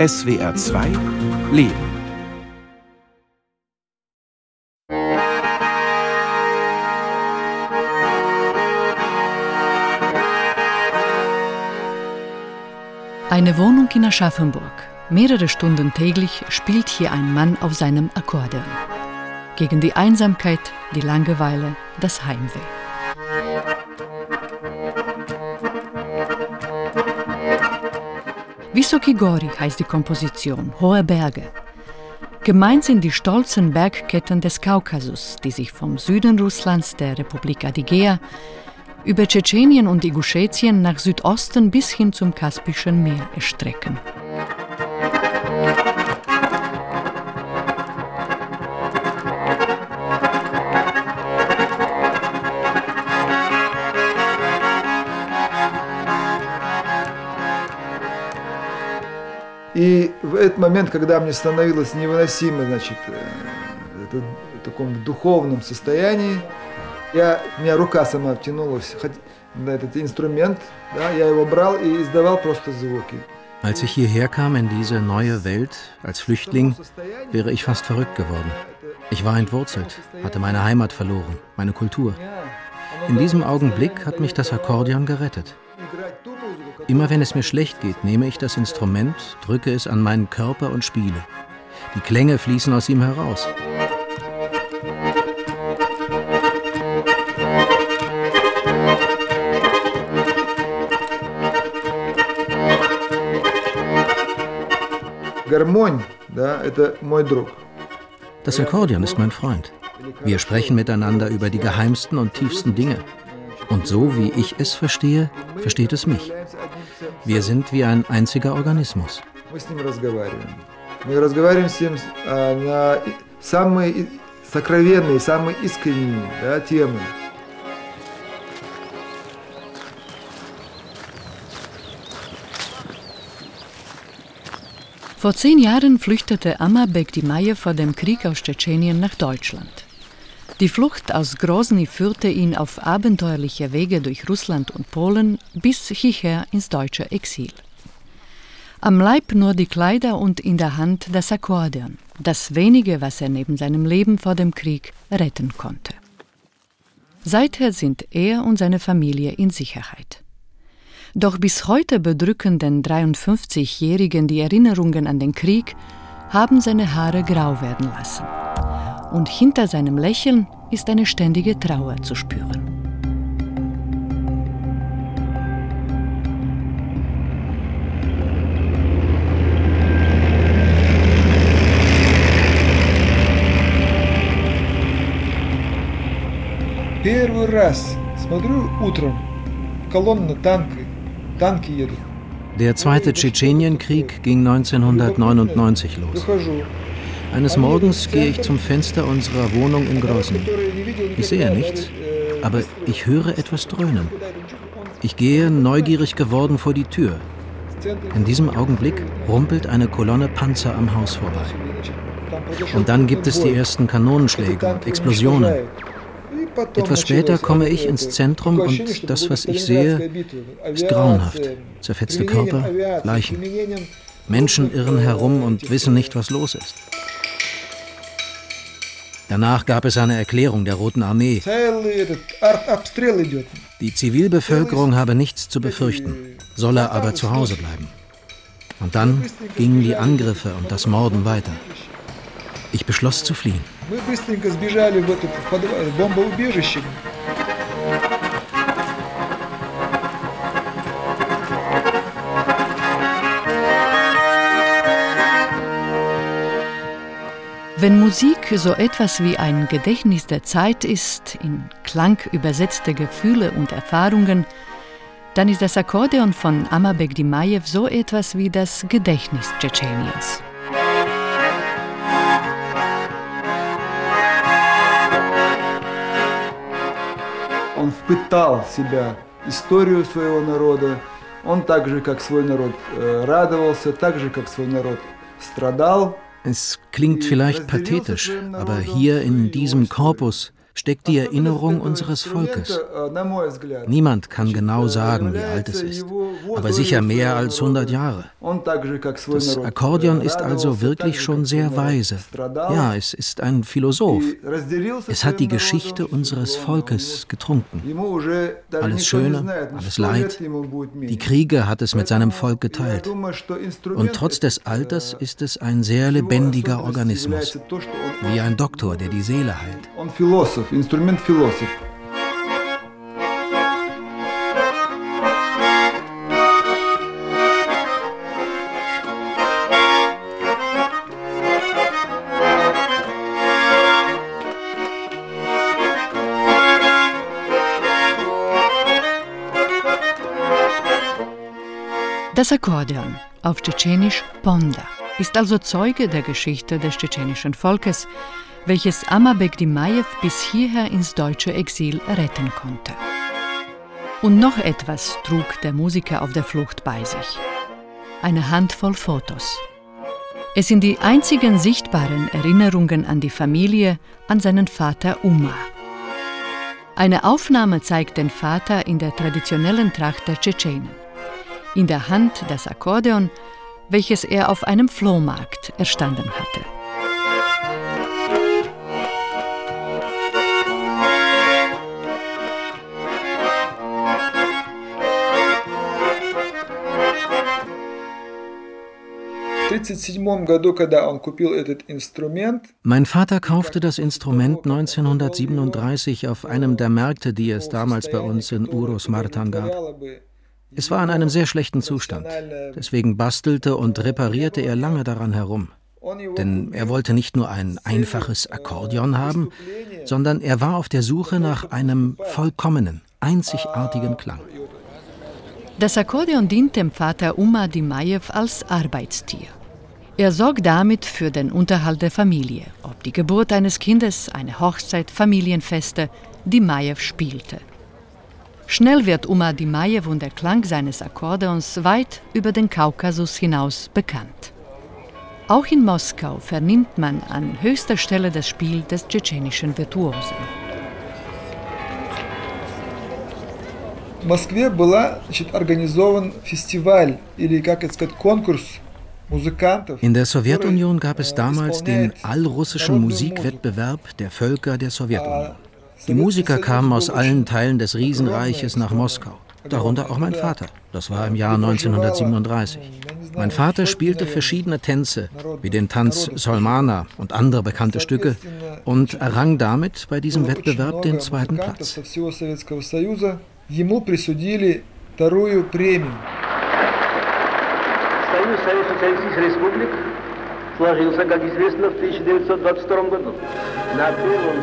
SWR 2 Leben. Eine Wohnung in Aschaffenburg. Mehrere Stunden täglich spielt hier ein Mann auf seinem Akkordeon. Gegen die Einsamkeit, die Langeweile, das Heimweh. Vysoki Gori heißt die Komposition, hohe Berge. Gemeint sind die stolzen Bergketten des Kaukasus, die sich vom Süden Russlands, der Republik Adigea, über Tschetschenien und Ingushetien nach Südosten bis hin zum Kaspischen Meer erstrecken. И в этот момент, когда мне становилось невыносимо, значит, это, в таком духовном состоянии, я, у меня рука сама втянулась на этот инструмент, да, я его брал и издавал просто звуки. Als ich hierher kam in diese neue Welt als Flüchtling, wäre ich fast verrückt geworden. Ich war entwurzelt, hatte meine Heimat verloren, meine Kultur. In diesem Augenblick hat mich das Akkordeon gerettet. Immer wenn es mir schlecht geht, nehme ich das Instrument, drücke es an meinen Körper und spiele. Die Klänge fließen aus ihm heraus. Das Akkordeon ist mein Freund. Wir sprechen miteinander über die geheimsten und tiefsten Dinge. Und so wie ich es verstehe, versteht es mich. Wir sind wie ein einziger Organismus. Мы разговариваем с ним на самые сокровенные, самые искренние да, темы. Vor zehn Jahren flüchtete Amma Bektimajew vor dem Krieg aus Tschetschenien nach Deutschland. Die Flucht aus Grozny führte ihn auf abenteuerliche Wege durch Russland und Polen bis hierher ins deutsche Exil. Am Leib nur die Kleider und in der Hand das Akkordeon, das wenige, was er neben seinem Leben vor dem Krieg retten konnte. Seither sind er und seine Familie in Sicherheit. Doch bis heute bedrücken den 53-Jährigen die Erinnerungen an den Krieg, haben seine Haare grau werden lassen und hinter seinem Lächeln ist eine ständige Trauer zu spüren. Первый раз смотрю утром, колонна танки, танки едут. Der zweite Tschetschenienkrieg ging 1999 los. Eines Morgens gehe ich zum Fenster unserer Wohnung in Grozny. Ich sehe nichts, aber ich höre etwas dröhnen. Ich gehe, neugierig geworden, vor die Tür. In diesem Augenblick rumpelt eine Kolonne Panzer am Haus vorbei. Und dann gibt es die ersten Kanonenschläge und Explosionen. Etwas später komme ich ins Zentrum und das, was ich sehe, ist grauenhaft. Zerfetzte Körper, Leichen. Menschen irren herum und wissen nicht, was los ist. Danach gab es eine Erklärung der Roten Armee. Die Zivilbevölkerung habe nichts zu befürchten, solle aber zu Hause bleiben. Und dann gingen die Angriffe und das Morden weiter. Ich beschloss zu fliehen. Wenn Musik so etwas wie ein Gedächtnis der Zeit ist, in Klang übersetzte Gefühle und Erfahrungen, dann ist das Akkordeon von Amabek Dimajew so etwas wie das Gedächtnis Tschetscheniens. Он впитал в себя историю своего народа, он так же, как свой народ, радовался, так же, как свой народ страдал – es klingt vielleicht pathetisch, aber hier in diesem Korpus steckt die Erinnerung unseres Volkes. Niemand kann genau sagen, wie alt es ist, aber sicher mehr als 100 Jahre. Das Akkordeon ist also wirklich schon sehr weise. Ja, es ist ein Philosoph. Es hat die Geschichte unseres Volkes getrunken. Alles Schöne, alles Leid, die Kriege hat es mit seinem Volk geteilt. Und trotz des Alters ist es ein sehr lebendiger Organismus, wie ein Doktor, der die Seele heilt. Instrument Philosoph. Das Akkordeon, auf Tschetschenisch Ponda, ist also Zeuge der Geschichte des tschetschenischen Volkes, welches Amabek Dimajew bis hierher ins deutsche Exil retten konnte. Und noch etwas trug der Musiker auf der Flucht bei sich. Eine Handvoll Fotos. Es sind die einzigen sichtbaren Erinnerungen an die Familie, an seinen Vater Uma. Eine Aufnahme zeigt den Vater in der traditionellen Tracht der Tschetschenen in der Hand das Akkordeon, welches er auf einem Flohmarkt erstanden hatte. Mein Vater kaufte das Instrument 1937 auf einem der Märkte, die es damals bei uns in Uros Martan gab. Es war in einem sehr schlechten Zustand. Deswegen bastelte und reparierte er lange daran herum. Denn er wollte nicht nur ein einfaches Akkordeon haben, sondern er war auf der Suche nach einem vollkommenen, einzigartigen Klang. Das Akkordeon dient dem Vater Uma Dimajew als Arbeitstier. Er sorgt damit für den Unterhalt der Familie, ob die Geburt eines Kindes, eine Hochzeit, Familienfeste, Dimajew spielte. Schnell wird Uma Dimajew und der Klang seines Akkordeons weit über den Kaukasus hinaus bekannt. Auch in Moskau vernimmt man an höchster Stelle das Spiel des tschetschenischen Virtuosen. В Москве была значит, организован фестиваль или, как это сказать, конкурс in der Sowjetunion gab es damals den allrussischen Musikwettbewerb der Völker der Sowjetunion. Die Musiker kamen aus allen Teilen des Riesenreiches nach Moskau, darunter auch mein Vater. Das war im Jahr 1937. Mein Vater spielte verschiedene Tänze, wie den Tanz Solmana und andere bekannte Stücke, und errang damit bei diesem Wettbewerb den zweiten Platz. Союз Социалистических Республик сложился, как известно, в 1922 году. На первом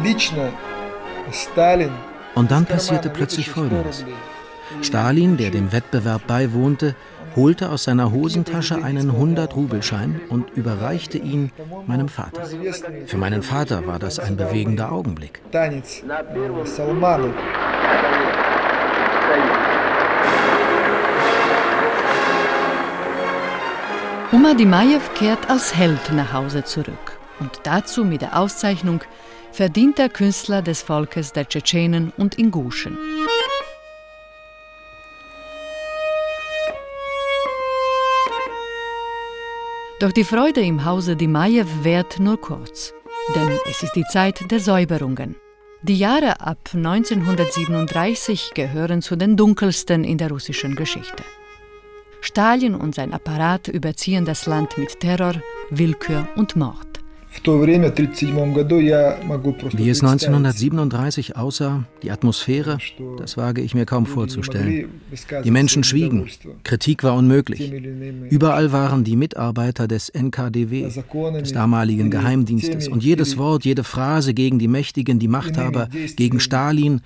съезде und dann passierte plötzlich Folgendes. Stalin, der dem Wettbewerb beiwohnte, holte aus seiner Hosentasche einen 100-Rubelschein und überreichte ihn meinem Vater. Für meinen Vater war das ein bewegender Augenblick. Uma Dimajew kehrt als Held nach Hause zurück und dazu mit der Auszeichnung verdienter Künstler des Volkes der Tschetschenen und Inguschen. Doch die Freude im Hause Dimajew währt nur kurz, denn es ist die Zeit der Säuberungen. Die Jahre ab 1937 gehören zu den dunkelsten in der russischen Geschichte. Stalin und sein Apparat überziehen das Land mit Terror, Willkür und Mord. Wie es 1937 aussah, die Atmosphäre, das wage ich mir kaum vorzustellen. Die Menschen schwiegen, Kritik war unmöglich. Überall waren die Mitarbeiter des NKDW, des damaligen Geheimdienstes, und jedes Wort, jede Phrase gegen die Mächtigen, die Machthaber, gegen Stalin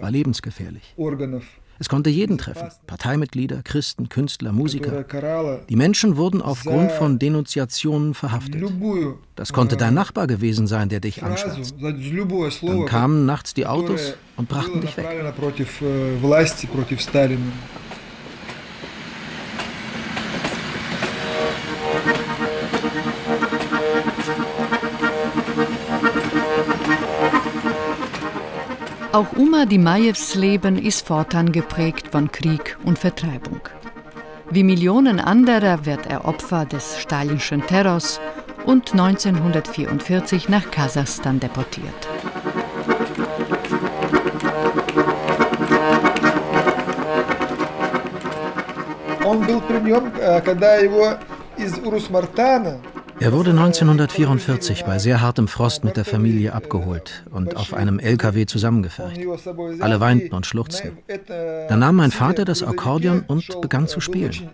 war lebensgefährlich. Es konnte jeden treffen, Parteimitglieder, Christen, Künstler, Musiker. Die Menschen wurden aufgrund von Denunziationen verhaftet. Das konnte dein Nachbar gewesen sein, der dich anschwärzt. Dann kamen nachts die Autos und brachten dich weg. Auch Uma Dimajews Leben ist fortan geprägt von Krieg und Vertreibung. Wie Millionen anderer wird er Opfer des stalinschen Terrors und 1944 nach Kasachstan deportiert. Он был при нем, когда его из Урус-Мартана er wurde 1944 bei sehr hartem Frost mit der Familie abgeholt und auf einem LKW zusammengefercht. Alle weinten und schluchzten. Dann nahm mein Vater das Akkordeon und begann zu spielen.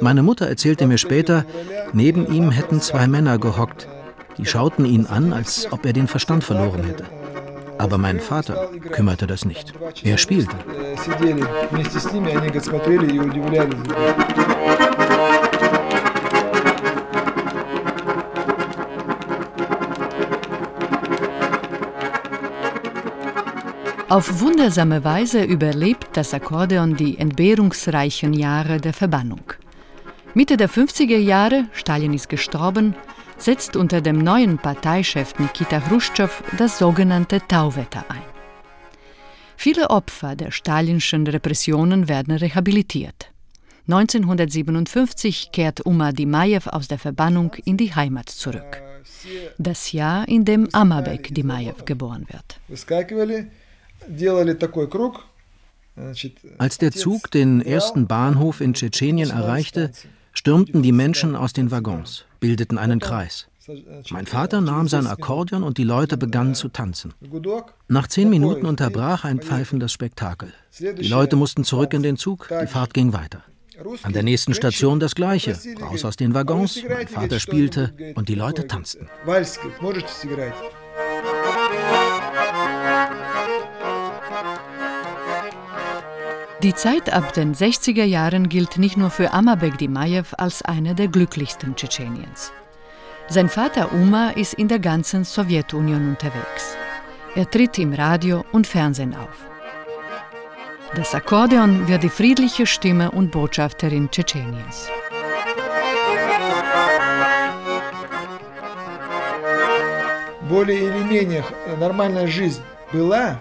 Meine Mutter erzählte mir später, neben ihm hätten zwei Männer gehockt. Die schauten ihn an, als ob er den Verstand verloren hätte. Aber mein Vater kümmerte das nicht. Er spielte. Auf wundersame Weise überlebt das Akkordeon die entbehrungsreichen Jahre der Verbannung. Mitte der 50er Jahre, Stalin ist gestorben, setzt unter dem neuen Parteichef Nikita Khrushchev das sogenannte Tauwetter ein. Viele Opfer der stalinschen Repressionen werden rehabilitiert. 1957 kehrt Uma Dimajew aus der Verbannung in die Heimat zurück. Das Jahr, in dem Amabek Dimajew geboren wird. Als der Zug den ersten Bahnhof in Tschetschenien erreichte, stürmten die Menschen aus den Waggons, bildeten einen Kreis. Mein Vater nahm sein Akkordeon und die Leute begannen zu tanzen. Nach zehn Minuten unterbrach ein pfeifendes Spektakel. Die Leute mussten zurück in den Zug, die Fahrt ging weiter. An der nächsten Station das Gleiche. Raus aus den Waggons, mein Vater spielte und die Leute tanzten. Die Zeit ab den 60er Jahren gilt nicht nur für Amabek Dimajew als eine der glücklichsten Tschetscheniens. Sein Vater Uma ist in der ganzen Sowjetunion unterwegs. Er tritt im Radio und Fernsehen auf. Das Akkordeon wird die friedliche Stimme und Botschafterin Tschetscheniens. Более или менее нормальная жизнь была,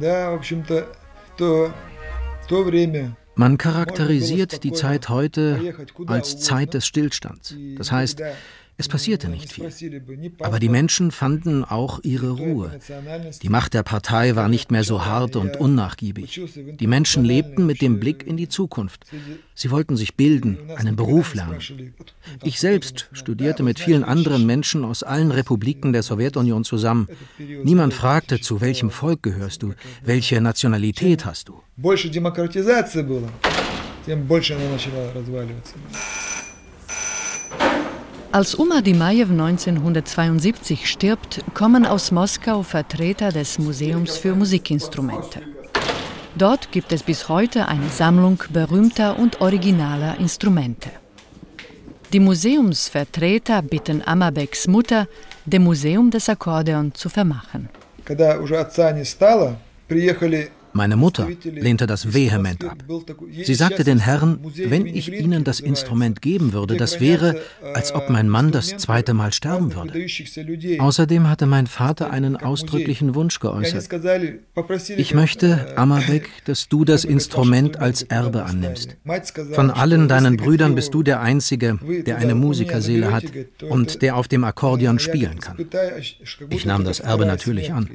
да, в общем-то, то man charakterisiert die Zeit heute als Zeit des Stillstands. Das heißt, es passierte nicht viel. Aber die Menschen fanden auch ihre Ruhe. Die Macht der Partei war nicht mehr so hart und unnachgiebig. Die Menschen lebten mit dem Blick in die Zukunft. Sie wollten sich bilden, einen Beruf lernen. Ich selbst studierte mit vielen anderen Menschen aus allen Republiken der Sowjetunion zusammen. Niemand fragte, zu welchem Volk gehörst du, welche Nationalität hast du. Als Uma Dimajew 1972 stirbt, kommen aus Moskau Vertreter des Museums für Musikinstrumente. Dort gibt es bis heute eine Sammlung berühmter und originaler Instrumente. Die Museumsvertreter bitten Amabeks Mutter, dem Museum das Akkordeon zu vermachen. Когда уже отца не стало, приехали meine Mutter lehnte das vehement ab. Sie sagte den Herren, wenn ich ihnen das Instrument geben würde, das wäre, als ob mein Mann das zweite Mal sterben würde. Außerdem hatte mein Vater einen ausdrücklichen Wunsch geäußert. Ich möchte, Amabek, dass du das Instrument als Erbe annimmst. Von allen deinen Brüdern bist du der Einzige, der eine Musikerseele hat und der auf dem Akkordeon spielen kann. Ich nahm das Erbe natürlich an,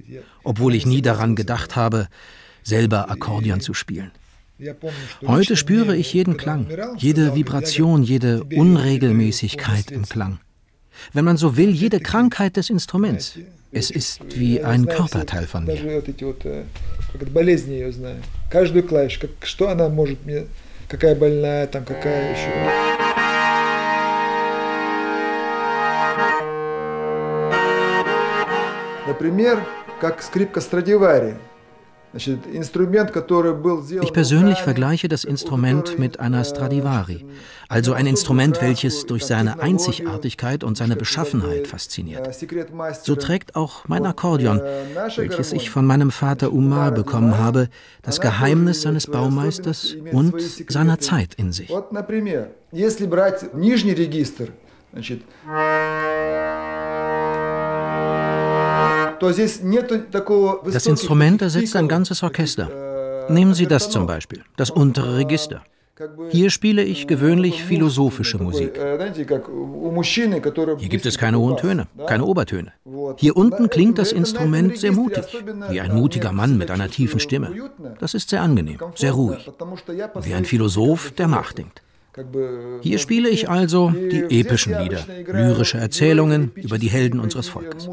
obwohl ich nie daran gedacht habe, selber Akkordeon zu spielen. Heute spüre ich jeden Klang, jede Vibration, jede Unregelmäßigkeit im Klang. Wenn man so will, jede Krankheit des Instruments. Es ist wie ein Körperteil von mir. Например, как скрипка Страдивари – ich persönlich vergleiche das Instrument mit einer Stradivari, also ein Instrument, welches durch seine Einzigartigkeit und seine Beschaffenheit fasziniert. So trägt auch mein Akkordeon, welches ich von meinem Vater Umar bekommen habe, das Geheimnis seines Baumeisters und seiner Zeit in sich. Das Instrument ersetzt ein ganzes Orchester. Nehmen Sie das zum Beispiel, das untere Register. Hier spiele ich gewöhnlich philosophische Musik. Hier gibt es keine hohen Töne, keine Obertöne. Hier unten klingt das Instrument sehr mutig, wie ein mutiger Mann mit einer tiefen Stimme. Das ist sehr angenehm, sehr ruhig, wie ein Philosoph, der nachdenkt. Hier spiele ich also die epischen Lieder, lyrische Erzählungen über die Helden unseres Volkes.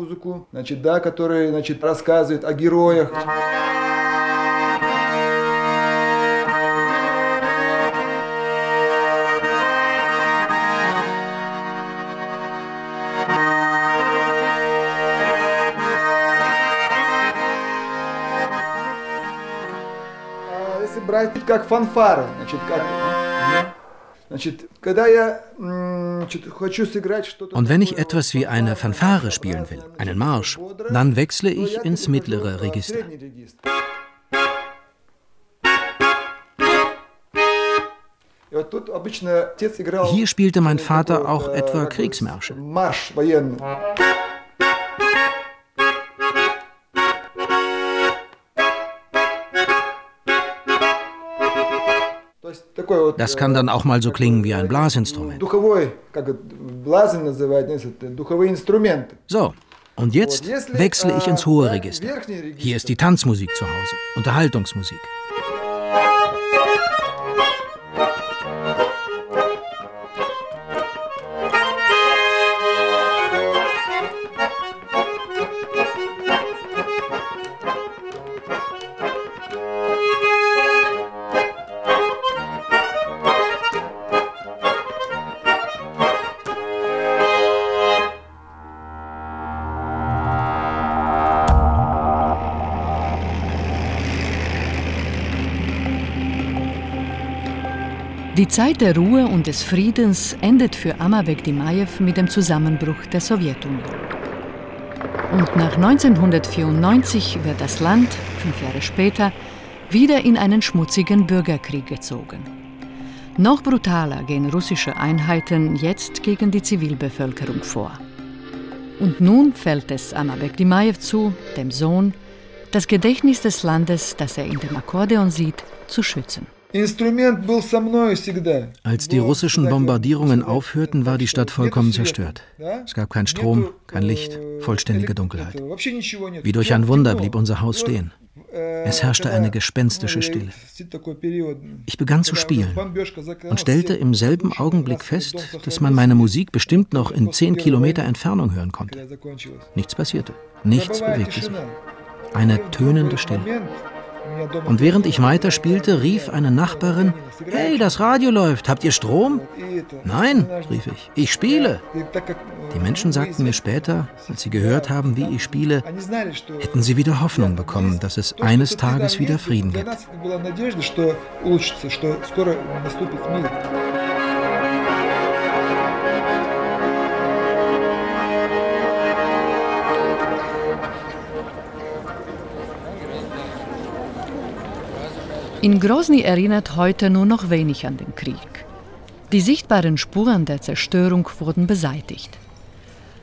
брать как фанфары, значит, как... Und wenn ich etwas wie eine Fanfare spielen will, einen Marsch, dann wechsle ich ins mittlere Register. Hier spielte mein Vater auch etwa Kriegsmärsche. Das kann dann auch mal so klingen wie ein Blasinstrument. So, und jetzt wechsle ich ins hohe Register. Hier ist die Tanzmusik zu Hause, Unterhaltungsmusik. Die Zeit der Ruhe und des Friedens endet für Amabek Dimajew mit dem Zusammenbruch der Sowjetunion. Und nach 1994 wird das Land, fünf Jahre später, wieder in einen schmutzigen Bürgerkrieg gezogen. Noch brutaler gehen russische Einheiten jetzt gegen die Zivilbevölkerung vor. Und nun fällt es Amabek Dimajew zu, dem Sohn, das Gedächtnis des Landes, das er in dem Akkordeon sieht, zu schützen. Als die russischen Bombardierungen aufhörten, war die Stadt vollkommen zerstört. Es gab keinen Strom, kein Licht, vollständige Dunkelheit. Wie durch ein Wunder blieb unser Haus stehen. Es herrschte eine gespenstische Stille. Ich begann zu spielen und stellte im selben Augenblick fest, dass man meine Musik bestimmt noch in zehn Kilometer Entfernung hören konnte. Nichts passierte, nichts bewegte sich. Eine tönende Stille. Und während ich weiterspielte, rief eine Nachbarin, Hey, das Radio läuft, habt ihr Strom? Nein, rief ich, ich spiele. Die Menschen sagten mir später, als sie gehört haben, wie ich spiele, hätten sie wieder Hoffnung bekommen, dass es eines Tages wieder Frieden gibt. In Grozny erinnert heute nur noch wenig an den Krieg. Die sichtbaren Spuren der Zerstörung wurden beseitigt.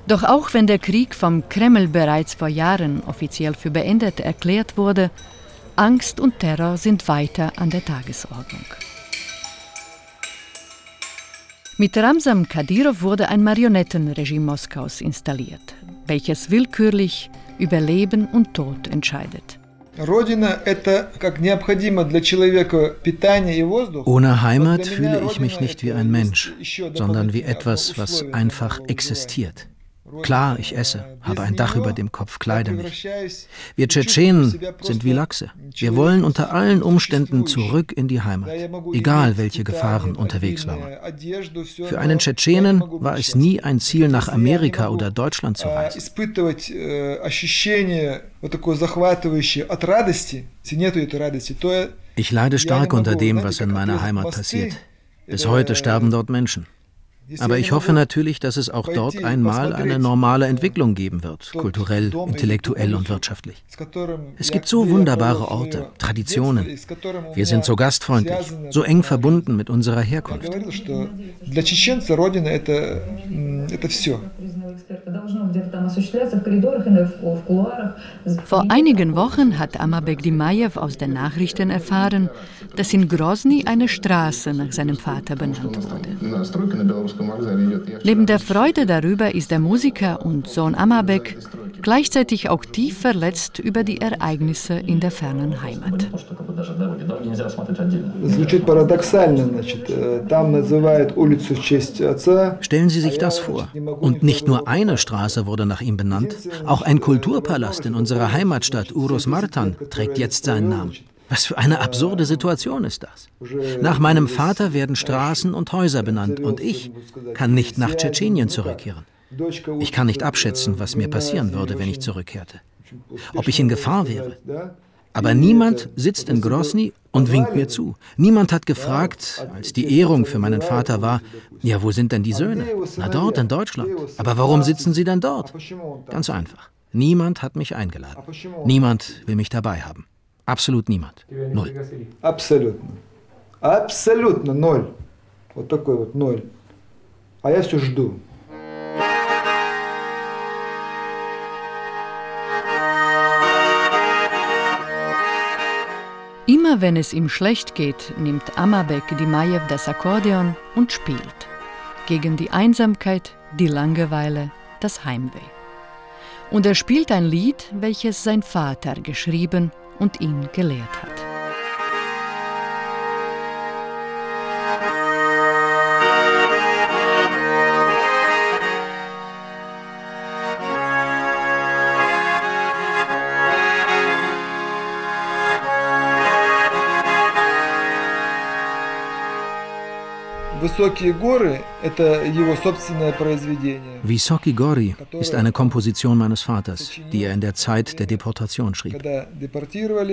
Doch auch wenn der Krieg vom Kreml bereits vor Jahren offiziell für beendet erklärt wurde, Angst und Terror sind weiter an der Tagesordnung. Mit Ramsam Kadyrov wurde ein Marionettenregime Moskaus installiert, welches willkürlich über Leben und Tod entscheidet. Ohne Heimat fühle ich mich nicht wie ein Mensch, sondern wie etwas, was einfach existiert. Klar, ich esse, habe ein Dach über dem Kopf, kleide mich. Wir Tschetschenen sind wie Lachse. Wir wollen unter allen Umständen zurück in die Heimat, egal welche Gefahren unterwegs waren. Für einen Tschetschenen war es nie ein Ziel, nach Amerika oder Deutschland zu reisen. Ich leide stark unter dem, was in meiner Heimat passiert. Bis heute sterben dort Menschen. Aber ich hoffe natürlich, dass es auch dort einmal eine normale Entwicklung geben wird, kulturell, intellektuell und wirtschaftlich. Es gibt so wunderbare Orte, Traditionen. Wir sind so gastfreundlich, so eng verbunden mit unserer Herkunft. Vor einigen Wochen hat Amabek Dimajew aus den Nachrichten erfahren, dass in Grozny eine Straße nach seinem Vater benannt wurde. Neben der Freude darüber ist der Musiker und Sohn Amabek gleichzeitig auch tief verletzt über die Ereignisse in der fernen Heimat. Stellen Sie sich das vor. Und nicht nur eine Straße wurde nach ihm benannt, auch ein Kulturpalast in unserer Heimatstadt Uros Martan trägt jetzt seinen Namen. Was für eine absurde Situation ist das? Nach meinem Vater werden Straßen und Häuser benannt und ich kann nicht nach Tschetschenien zurückkehren. Ich kann nicht abschätzen, was mir passieren würde, wenn ich zurückkehrte. Ob ich in Gefahr wäre. Aber niemand sitzt in Grosny und winkt mir zu. Niemand hat gefragt, als die Ehrung für meinen Vater war, ja, wo sind denn die Söhne? Na dort in Deutschland. Aber warum sitzen sie denn dort? Ganz einfach. Niemand hat mich eingeladen. Niemand will mich dabei haben. Absolut niemand. Null. Absolut. Absolut null. Вот такой вот ноль. А я все жду. Immer wenn es ihm schlecht geht, nimmt Amabek Dimajew das Akkordeon und spielt. Gegen die Einsamkeit, die Langeweile, das Heimweh. Und er spielt ein Lied, welches sein Vater geschrieben und ihn gelehrt hat. Высокие горы – это его собственное произведение. Visoki Gori ist eine Komposition meines Vaters, die er in der Zeit der Deportation schrieb.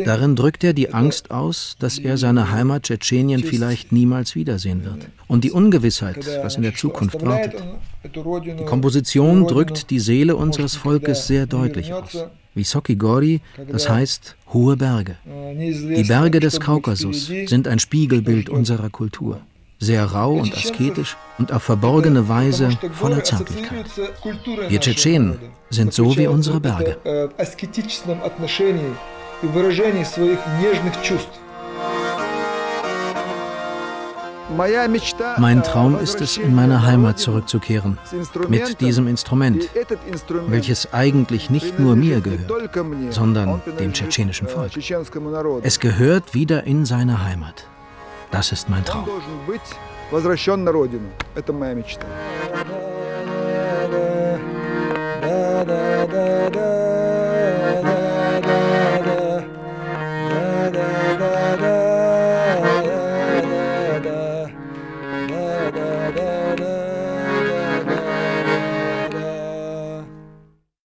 Darin drückt er die Angst aus, dass er seine Heimat Tschetschenien vielleicht niemals wiedersehen wird und die Ungewissheit, was in der Zukunft wartet. Die Komposition drückt die Seele unseres Volkes sehr deutlich aus. Visoki Gori, das heißt hohe Berge. Die Berge des Kaukasus sind ein Spiegelbild unserer Kultur sehr rau und asketisch und auf verborgene Weise voller Zärtlichkeit. Wir Tschetschenen sind so wie unsere Berge. Mein Traum ist es, in meine Heimat zurückzukehren, mit diesem Instrument, welches eigentlich nicht nur mir gehört, sondern dem tschetschenischen Volk. Es gehört wieder in seine Heimat. Das ist mein Traum.